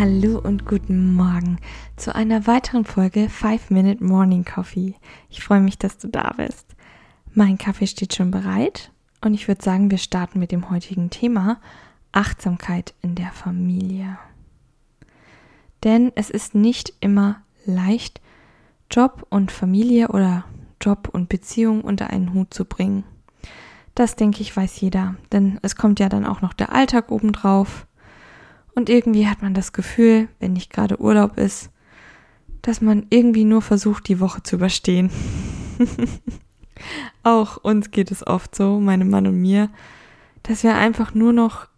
Hallo und guten Morgen zu einer weiteren Folge 5 Minute Morning Coffee. Ich freue mich, dass du da bist. Mein Kaffee steht schon bereit und ich würde sagen, wir starten mit dem heutigen Thema Achtsamkeit in der Familie. Denn es ist nicht immer leicht, Job und Familie oder Job und Beziehung unter einen Hut zu bringen. Das denke ich, weiß jeder, denn es kommt ja dann auch noch der Alltag obendrauf. Und irgendwie hat man das Gefühl, wenn nicht gerade Urlaub ist, dass man irgendwie nur versucht, die Woche zu überstehen. Auch uns geht es oft so, meinem Mann und mir, dass wir einfach nur noch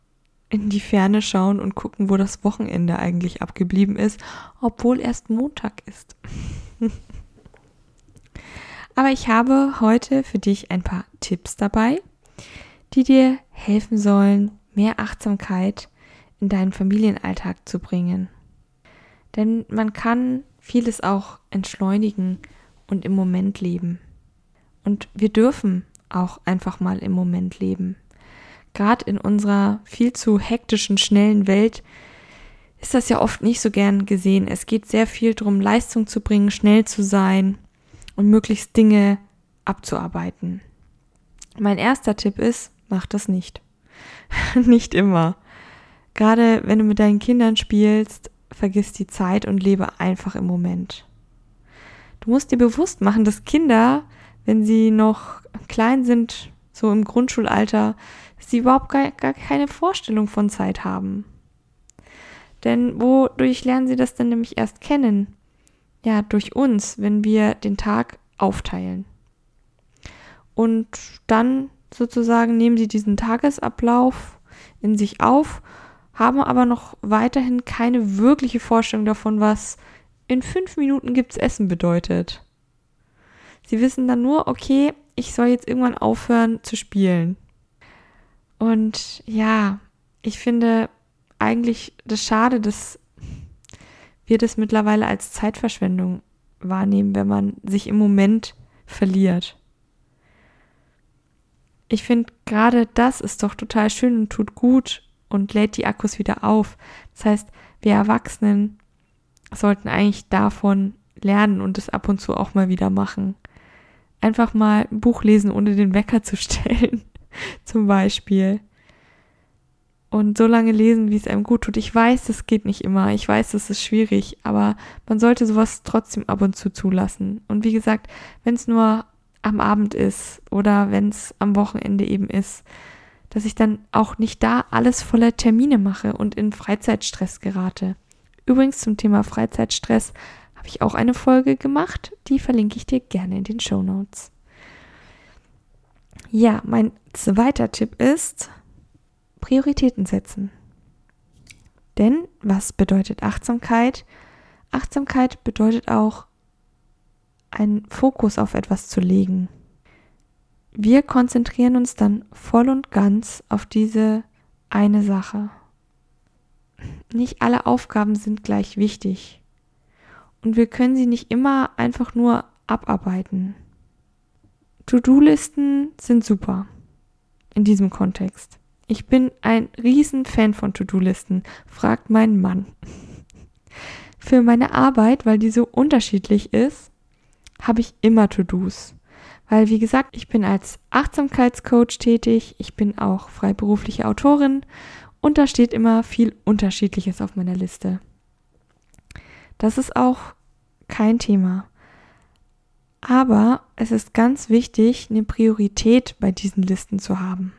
in die Ferne schauen und gucken, wo das Wochenende eigentlich abgeblieben ist, obwohl erst Montag ist. Aber ich habe heute für dich ein paar Tipps dabei, die dir helfen sollen, mehr Achtsamkeit in deinen Familienalltag zu bringen. Denn man kann vieles auch entschleunigen und im Moment leben. Und wir dürfen auch einfach mal im Moment leben. Gerade in unserer viel zu hektischen, schnellen Welt ist das ja oft nicht so gern gesehen. Es geht sehr viel darum, Leistung zu bringen, schnell zu sein und möglichst Dinge abzuarbeiten. Mein erster Tipp ist, mach das nicht. nicht immer. Gerade wenn du mit deinen Kindern spielst, vergiss die Zeit und lebe einfach im Moment. Du musst dir bewusst machen, dass Kinder wenn sie noch klein sind, so im Grundschulalter, sie überhaupt gar, gar keine Vorstellung von Zeit haben. Denn wodurch lernen sie das dann nämlich erst kennen? Ja, durch uns, wenn wir den Tag aufteilen. Und dann sozusagen nehmen sie diesen Tagesablauf in sich auf, haben aber noch weiterhin keine wirkliche Vorstellung davon, was in fünf Minuten gibt's Essen bedeutet. Sie wissen dann nur, okay, ich soll jetzt irgendwann aufhören zu spielen. Und ja, ich finde eigentlich das schade, dass wir das mittlerweile als Zeitverschwendung wahrnehmen, wenn man sich im Moment verliert. Ich finde gerade das ist doch total schön und tut gut und lädt die Akkus wieder auf. Das heißt, wir Erwachsenen sollten eigentlich davon lernen und es ab und zu auch mal wieder machen einfach mal ein Buch lesen, ohne den Wecker zu stellen, zum Beispiel. Und so lange lesen, wie es einem gut tut. Ich weiß, das geht nicht immer. Ich weiß, das ist schwierig, aber man sollte sowas trotzdem ab und zu zulassen. Und wie gesagt, wenn es nur am Abend ist oder wenn es am Wochenende eben ist, dass ich dann auch nicht da alles voller Termine mache und in Freizeitstress gerate. Übrigens zum Thema Freizeitstress habe ich auch eine Folge gemacht, die verlinke ich dir gerne in den Show Notes. Ja, mein zweiter Tipp ist Prioritäten setzen. Denn was bedeutet Achtsamkeit? Achtsamkeit bedeutet auch, einen Fokus auf etwas zu legen. Wir konzentrieren uns dann voll und ganz auf diese eine Sache. Nicht alle Aufgaben sind gleich wichtig. Und wir können sie nicht immer einfach nur abarbeiten. To-Do-Listen sind super in diesem Kontext. Ich bin ein Riesenfan von To-Do-Listen, fragt mein Mann. Für meine Arbeit, weil die so unterschiedlich ist, habe ich immer To-Dos. Weil, wie gesagt, ich bin als Achtsamkeitscoach tätig, ich bin auch freiberufliche Autorin und da steht immer viel Unterschiedliches auf meiner Liste. Das ist auch kein Thema. Aber es ist ganz wichtig, eine Priorität bei diesen Listen zu haben.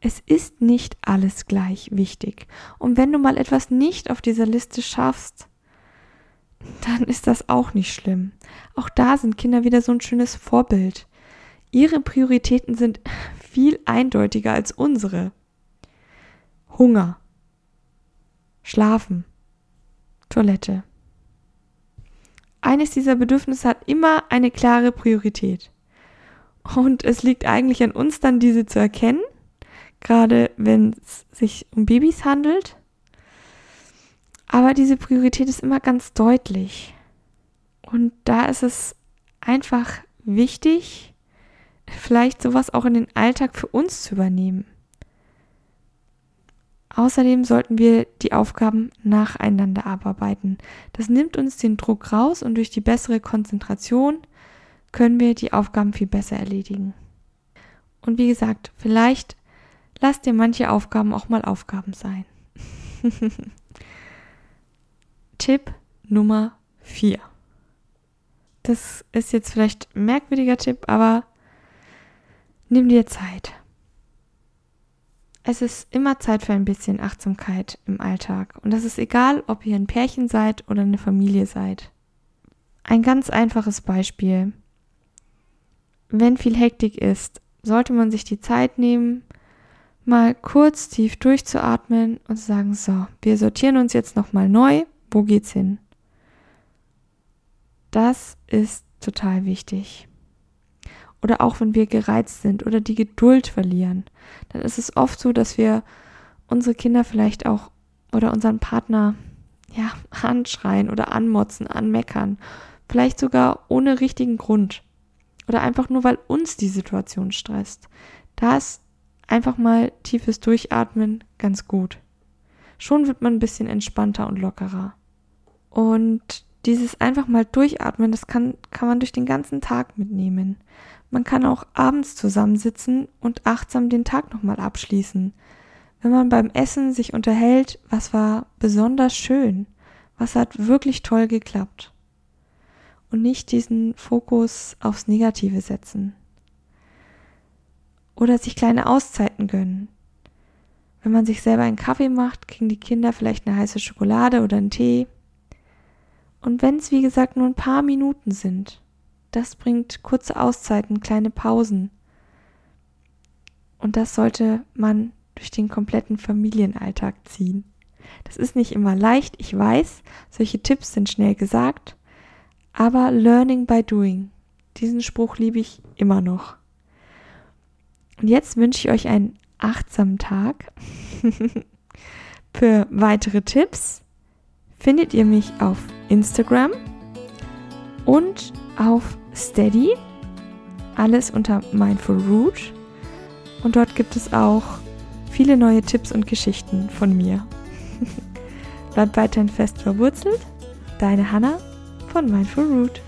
Es ist nicht alles gleich wichtig. Und wenn du mal etwas nicht auf dieser Liste schaffst, dann ist das auch nicht schlimm. Auch da sind Kinder wieder so ein schönes Vorbild. Ihre Prioritäten sind viel eindeutiger als unsere. Hunger, Schlafen, Toilette, eines dieser Bedürfnisse hat immer eine klare Priorität. Und es liegt eigentlich an uns dann, diese zu erkennen, gerade wenn es sich um Babys handelt. Aber diese Priorität ist immer ganz deutlich. Und da ist es einfach wichtig, vielleicht sowas auch in den Alltag für uns zu übernehmen. Außerdem sollten wir die Aufgaben nacheinander abarbeiten. Das nimmt uns den Druck raus und durch die bessere Konzentration können wir die Aufgaben viel besser erledigen. Und wie gesagt, vielleicht lasst dir manche Aufgaben auch mal Aufgaben sein. Tipp Nummer 4. Das ist jetzt vielleicht ein merkwürdiger Tipp, aber nimm dir Zeit. Es ist immer Zeit für ein bisschen Achtsamkeit im Alltag. Und das ist egal, ob ihr ein Pärchen seid oder eine Familie seid. Ein ganz einfaches Beispiel. Wenn viel Hektik ist, sollte man sich die Zeit nehmen, mal kurz tief durchzuatmen und zu sagen, so, wir sortieren uns jetzt nochmal neu. Wo geht's hin? Das ist total wichtig oder auch wenn wir gereizt sind oder die Geduld verlieren, dann ist es oft so, dass wir unsere Kinder vielleicht auch oder unseren Partner ja anschreien oder anmotzen, anmeckern, vielleicht sogar ohne richtigen Grund oder einfach nur weil uns die Situation stresst. Da ist einfach mal tiefes Durchatmen ganz gut. Schon wird man ein bisschen entspannter und lockerer. Und dieses einfach mal durchatmen, das kann, kann man durch den ganzen Tag mitnehmen. Man kann auch abends zusammensitzen und achtsam den Tag nochmal abschließen. Wenn man beim Essen sich unterhält, was war besonders schön, was hat wirklich toll geklappt. Und nicht diesen Fokus aufs Negative setzen. Oder sich kleine Auszeiten gönnen. Wenn man sich selber einen Kaffee macht, kriegen die Kinder vielleicht eine heiße Schokolade oder einen Tee. Und wenn es, wie gesagt, nur ein paar Minuten sind, das bringt kurze Auszeiten, kleine Pausen. Und das sollte man durch den kompletten Familienalltag ziehen. Das ist nicht immer leicht, ich weiß, solche Tipps sind schnell gesagt, aber learning by doing. Diesen Spruch liebe ich immer noch. Und jetzt wünsche ich euch einen achtsamen Tag. Für weitere Tipps findet ihr mich auf Instagram und auf Steady, alles unter Mindful Root. Und dort gibt es auch viele neue Tipps und Geschichten von mir. Bleibt weiterhin fest verwurzelt. Deine Hanna von Mindful Root.